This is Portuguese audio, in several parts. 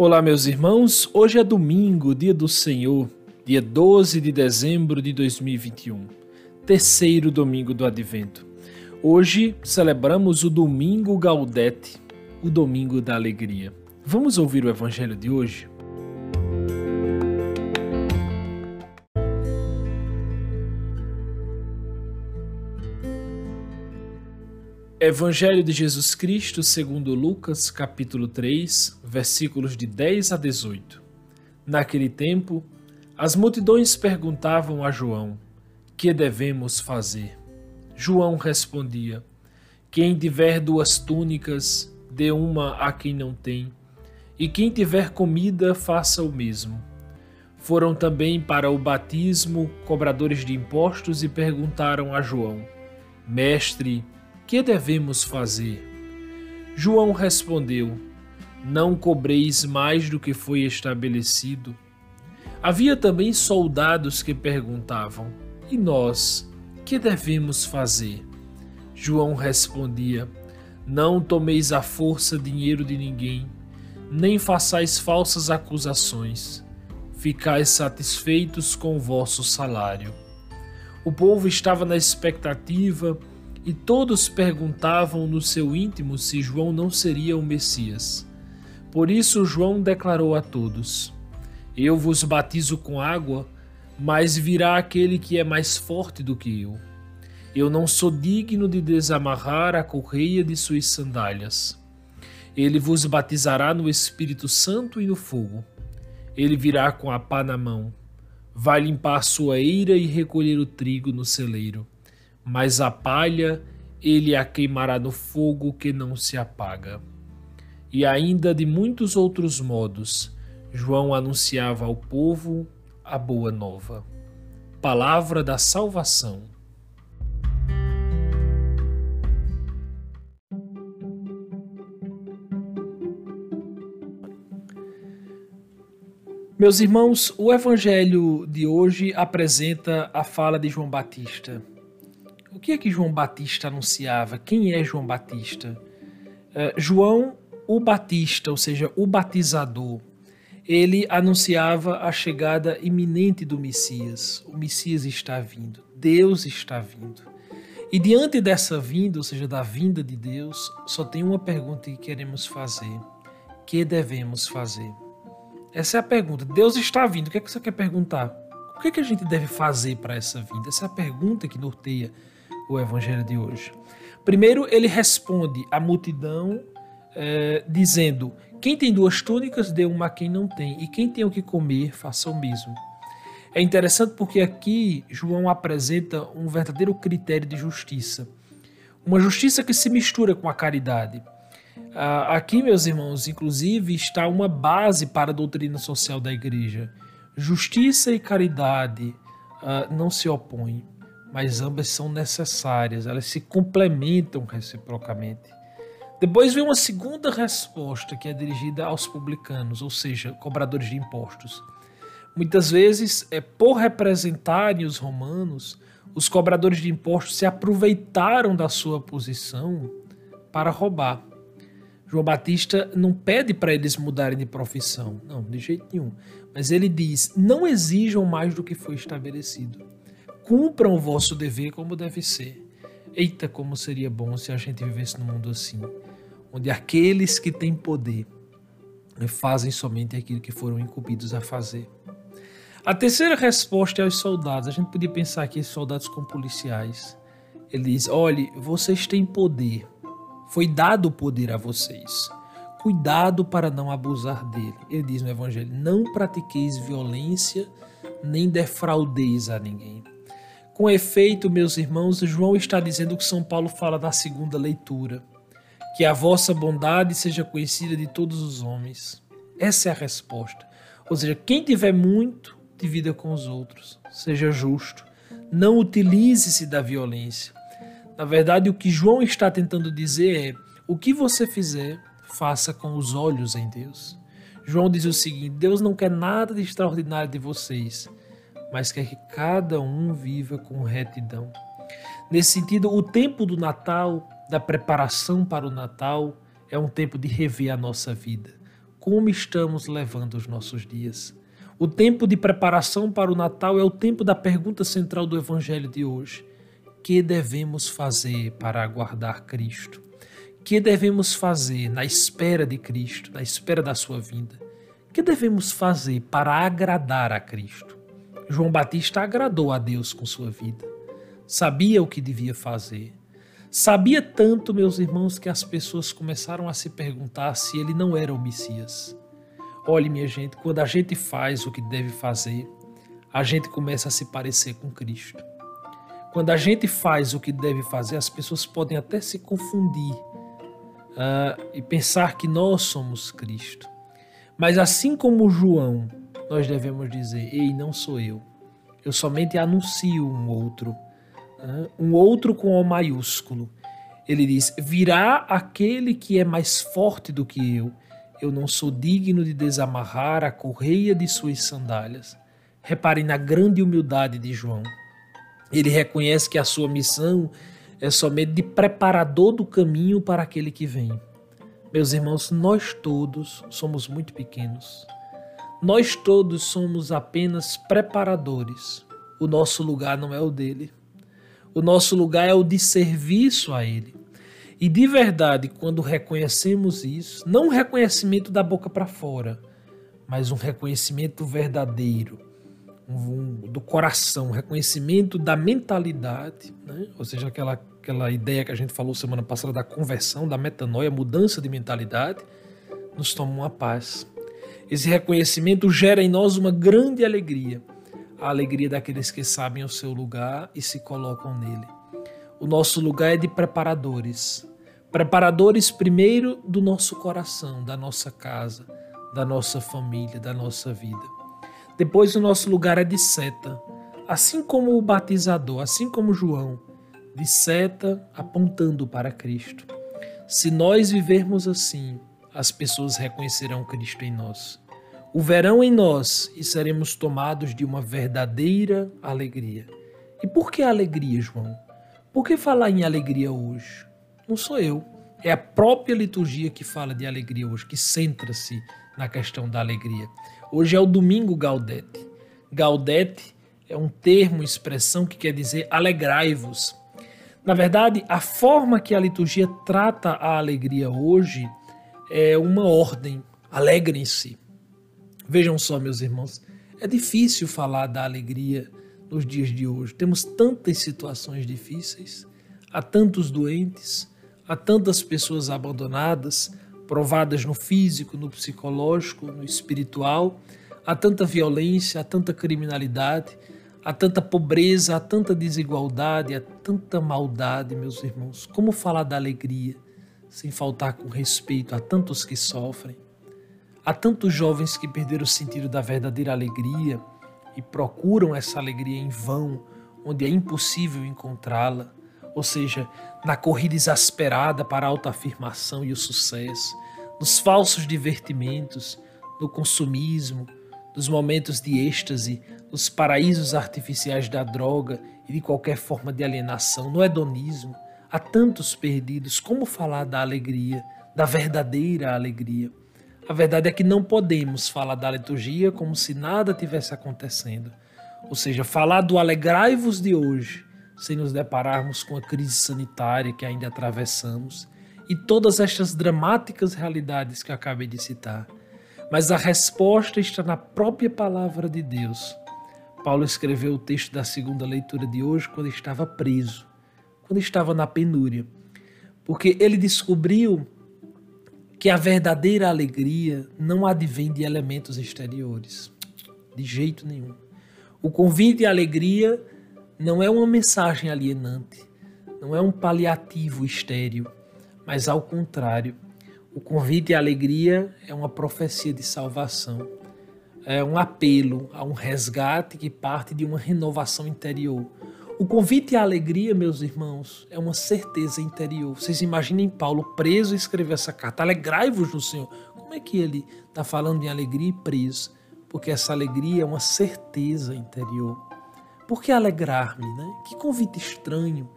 Olá, meus irmãos. Hoje é domingo, dia do Senhor, dia 12 de dezembro de 2021, terceiro domingo do Advento. Hoje celebramos o Domingo Gaudete, o Domingo da Alegria. Vamos ouvir o Evangelho de hoje? Evangelho de Jesus Cristo, segundo Lucas, capítulo 3, versículos de 10 a 18. Naquele tempo, as multidões perguntavam a João: Que devemos fazer? João respondia: Quem tiver duas túnicas, dê uma a quem não tem, e quem tiver comida, faça o mesmo. Foram também para o batismo cobradores de impostos e perguntaram a João: Mestre, que devemos fazer? João respondeu: Não cobreis mais do que foi estabelecido. Havia também soldados que perguntavam: E nós, que devemos fazer? João respondia: Não tomeis à força dinheiro de ninguém, nem façais falsas acusações. Ficais satisfeitos com o vosso salário. O povo estava na expectativa e todos perguntavam no seu íntimo se João não seria o Messias. Por isso João declarou a todos: Eu vos batizo com água, mas virá aquele que é mais forte do que eu. Eu não sou digno de desamarrar a correia de suas sandálias. Ele vos batizará no Espírito Santo e no fogo. Ele virá com a pá na mão. Vai limpar sua eira e recolher o trigo no celeiro mas a palha ele a queimará no fogo que não se apaga. E ainda de muitos outros modos, João anunciava ao povo a boa nova. Palavra da salvação. Meus irmãos, o evangelho de hoje apresenta a fala de João Batista o que é que João Batista anunciava? Quem é João Batista? Uh, João o Batista, ou seja, o batizador, ele anunciava a chegada iminente do Messias. O Messias está vindo, Deus está vindo. E diante dessa vinda, ou seja, da vinda de Deus, só tem uma pergunta que queremos fazer: que devemos fazer? Essa é a pergunta. Deus está vindo. O que é que você quer perguntar? O que, é que a gente deve fazer para essa vinda? Essa é a pergunta que norteia o evangelho de hoje. Primeiro, ele responde à multidão é, dizendo: Quem tem duas túnicas, dê uma a quem não tem, e quem tem o que comer, faça o mesmo. É interessante porque aqui João apresenta um verdadeiro critério de justiça. Uma justiça que se mistura com a caridade. Ah, aqui, meus irmãos, inclusive, está uma base para a doutrina social da igreja. Justiça e caridade ah, não se opõem mas ambas são necessárias, elas se complementam reciprocamente. Depois vem uma segunda resposta que é dirigida aos publicanos, ou seja, cobradores de impostos. Muitas vezes, é por representarem os romanos, os cobradores de impostos se aproveitaram da sua posição para roubar. João Batista não pede para eles mudarem de profissão, não, de jeito nenhum. Mas ele diz: não exijam mais do que foi estabelecido cumpram o vosso dever como deve ser. Eita, como seria bom se a gente vivesse num mundo assim, onde aqueles que têm poder fazem somente aquilo que foram incumbidos a fazer. A terceira resposta é aos soldados. A gente podia pensar aqui soldados como policiais. Ele diz: olhe, vocês têm poder. Foi dado o poder a vocês. Cuidado para não abusar dele. Ele diz no Evangelho: não pratiqueis violência, nem defraudeis a ninguém. Com efeito, meus irmãos, João está dizendo que São Paulo fala na segunda leitura. Que a vossa bondade seja conhecida de todos os homens. Essa é a resposta. Ou seja, quem tiver muito, divida com os outros. Seja justo. Não utilize-se da violência. Na verdade, o que João está tentando dizer é: o que você fizer, faça com os olhos em Deus. João diz o seguinte: Deus não quer nada de extraordinário de vocês mas quer que cada um viva com retidão. Nesse sentido, o tempo do Natal, da preparação para o Natal, é um tempo de rever a nossa vida. como estamos levando os nossos dias. O tempo de preparação para o Natal é o tempo da pergunta central do Evangelho de hoje: que devemos fazer para aguardar Cristo? Que devemos fazer na espera de Cristo, na espera da sua vinda? Que devemos fazer para agradar a Cristo? João Batista agradou a Deus com sua vida. Sabia o que devia fazer. Sabia tanto, meus irmãos, que as pessoas começaram a se perguntar se ele não era o Messias. Olhe, minha gente, quando a gente faz o que deve fazer, a gente começa a se parecer com Cristo. Quando a gente faz o que deve fazer, as pessoas podem até se confundir uh, e pensar que nós somos Cristo. Mas assim como João, nós devemos dizer: Ei, não sou eu. Eu somente anuncio um outro. Um outro com O maiúsculo. Ele diz: Virá aquele que é mais forte do que eu. Eu não sou digno de desamarrar a correia de suas sandálias. Reparem na grande humildade de João. Ele reconhece que a sua missão é somente de preparador do caminho para aquele que vem. Meus irmãos, nós todos somos muito pequenos. Nós todos somos apenas preparadores. O nosso lugar não é o dele. O nosso lugar é o de serviço a ele. E de verdade, quando reconhecemos isso, não um reconhecimento da boca para fora, mas um reconhecimento verdadeiro um, do coração, reconhecimento da mentalidade, né? ou seja, aquela, aquela ideia que a gente falou semana passada da conversão, da metanoia, mudança de mentalidade, nos toma uma paz. Esse reconhecimento gera em nós uma grande alegria, a alegria daqueles que sabem o seu lugar e se colocam nele. O nosso lugar é de preparadores. Preparadores, primeiro, do nosso coração, da nossa casa, da nossa família, da nossa vida. Depois o nosso lugar é de seta, assim como o batizador, assim como João, de seta apontando para Cristo. Se nós vivermos assim, as pessoas reconhecerão Cristo em nós. O verão em nós e seremos tomados de uma verdadeira alegria. E por que alegria, João? Por que falar em alegria hoje? Não sou eu. É a própria liturgia que fala de alegria hoje, que centra-se na questão da alegria. Hoje é o domingo Gaudete. Gaudete é um termo, expressão que quer dizer alegrai-vos. Na verdade, a forma que a liturgia trata a alegria hoje é uma ordem. Alegrem-se. Vejam só, meus irmãos, é difícil falar da alegria nos dias de hoje. Temos tantas situações difíceis, há tantos doentes, há tantas pessoas abandonadas, provadas no físico, no psicológico, no espiritual. Há tanta violência, há tanta criminalidade, há tanta pobreza, há tanta desigualdade, há tanta maldade, meus irmãos. Como falar da alegria sem faltar com respeito a tantos que sofrem? Há tantos jovens que perderam o sentido da verdadeira alegria e procuram essa alegria em vão, onde é impossível encontrá-la ou seja, na corrida exasperada para a autoafirmação e o sucesso, nos falsos divertimentos, no consumismo, nos momentos de êxtase, nos paraísos artificiais da droga e de qualquer forma de alienação, no hedonismo. Há tantos perdidos, como falar da alegria, da verdadeira alegria? A verdade é que não podemos falar da liturgia como se nada tivesse acontecendo. Ou seja, falar do alegrai-vos de hoje sem nos depararmos com a crise sanitária que ainda atravessamos e todas estas dramáticas realidades que acabei de citar. Mas a resposta está na própria palavra de Deus. Paulo escreveu o texto da segunda leitura de hoje quando estava preso, quando estava na penúria, porque ele descobriu que a verdadeira alegria não advém de elementos exteriores, de jeito nenhum. O convite à alegria não é uma mensagem alienante, não é um paliativo estéril, mas ao contrário, o convite à alegria é uma profecia de salvação, é um apelo a um resgate que parte de uma renovação interior. O convite à alegria, meus irmãos, é uma certeza interior. Vocês imaginem Paulo preso e escrever essa carta: Alegrai-vos no Senhor. Como é que ele está falando de alegria e preso? Porque essa alegria é uma certeza interior. Por que alegrar-me? Né? Que convite estranho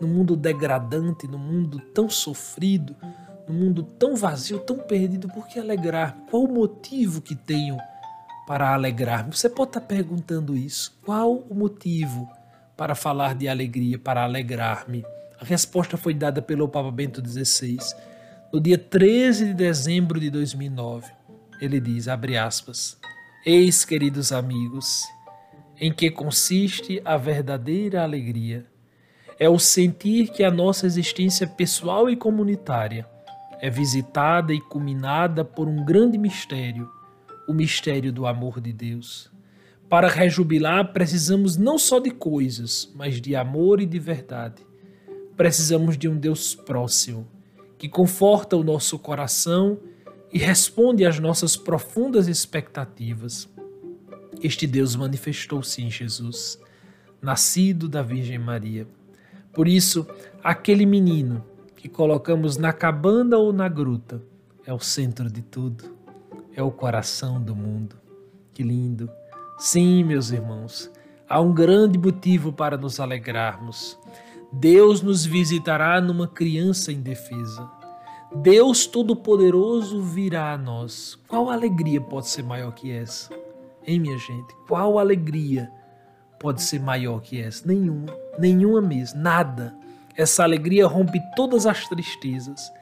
no mundo degradante, no mundo tão sofrido, num mundo tão vazio, tão perdido, por que alegrar? Qual o motivo que tenho para alegrar-me? Você pode estar perguntando isso. Qual o motivo para falar de alegria, para alegrar-me? A resposta foi dada pelo Papa Bento XVI no dia 13 de dezembro de 2009. Ele diz, abre aspas, Eis, queridos amigos, em que consiste a verdadeira alegria. É o sentir que a nossa existência pessoal e comunitária é visitada e culminada por um grande mistério, o mistério do amor de Deus. Para rejubilar, precisamos não só de coisas, mas de amor e de verdade. Precisamos de um Deus próximo, que conforta o nosso coração e responde às nossas profundas expectativas. Este Deus manifestou-se em Jesus, nascido da Virgem Maria. Por isso, aquele menino que colocamos na cabana ou na gruta é o centro de tudo, é o coração do mundo. Que lindo! Sim, meus irmãos, há um grande motivo para nos alegrarmos. Deus nos visitará numa criança indefesa. Deus Todo-Poderoso virá a nós. Qual alegria pode ser maior que essa? Hein, minha gente? Qual alegria pode ser maior que essa? Nenhuma. Nenhuma mesmo. Nada. Essa alegria rompe todas as tristezas.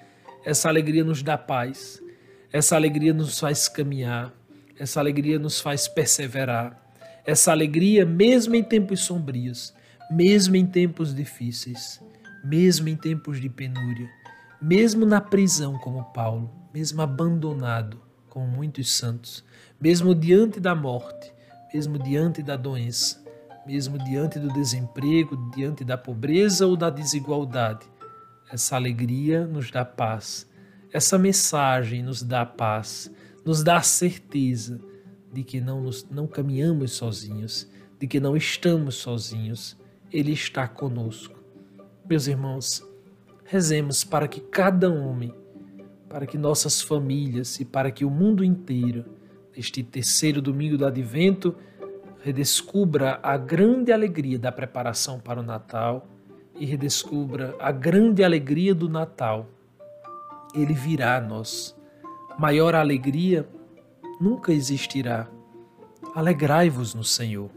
Essa alegria nos dá paz. Essa alegria nos faz caminhar. Essa alegria nos faz perseverar. Essa alegria, mesmo em tempos sombrios, mesmo em tempos difíceis, mesmo em tempos de penúria, mesmo na prisão, como Paulo, mesmo abandonado, como muitos santos, mesmo diante da morte, mesmo diante da doença, mesmo diante do desemprego, diante da pobreza ou da desigualdade. Essa alegria nos dá paz. Essa mensagem nos dá paz, nos dá a certeza de que não, nos, não caminhamos sozinhos, de que não estamos sozinhos, ele está conosco. Meus irmãos, rezemos para que cada homem, para que nossas famílias e para que o mundo inteiro, neste terceiro domingo do Advento, redescubra a grande alegria da preparação para o Natal e redescubra a grande alegria do Natal. Ele virá a nós. Maior alegria nunca existirá. Alegrai-vos no Senhor.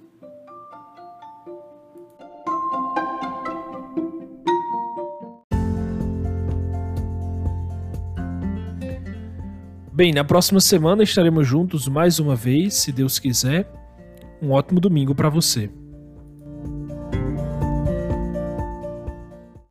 Bem, na próxima semana estaremos juntos mais uma vez, se Deus quiser. Um ótimo domingo para você.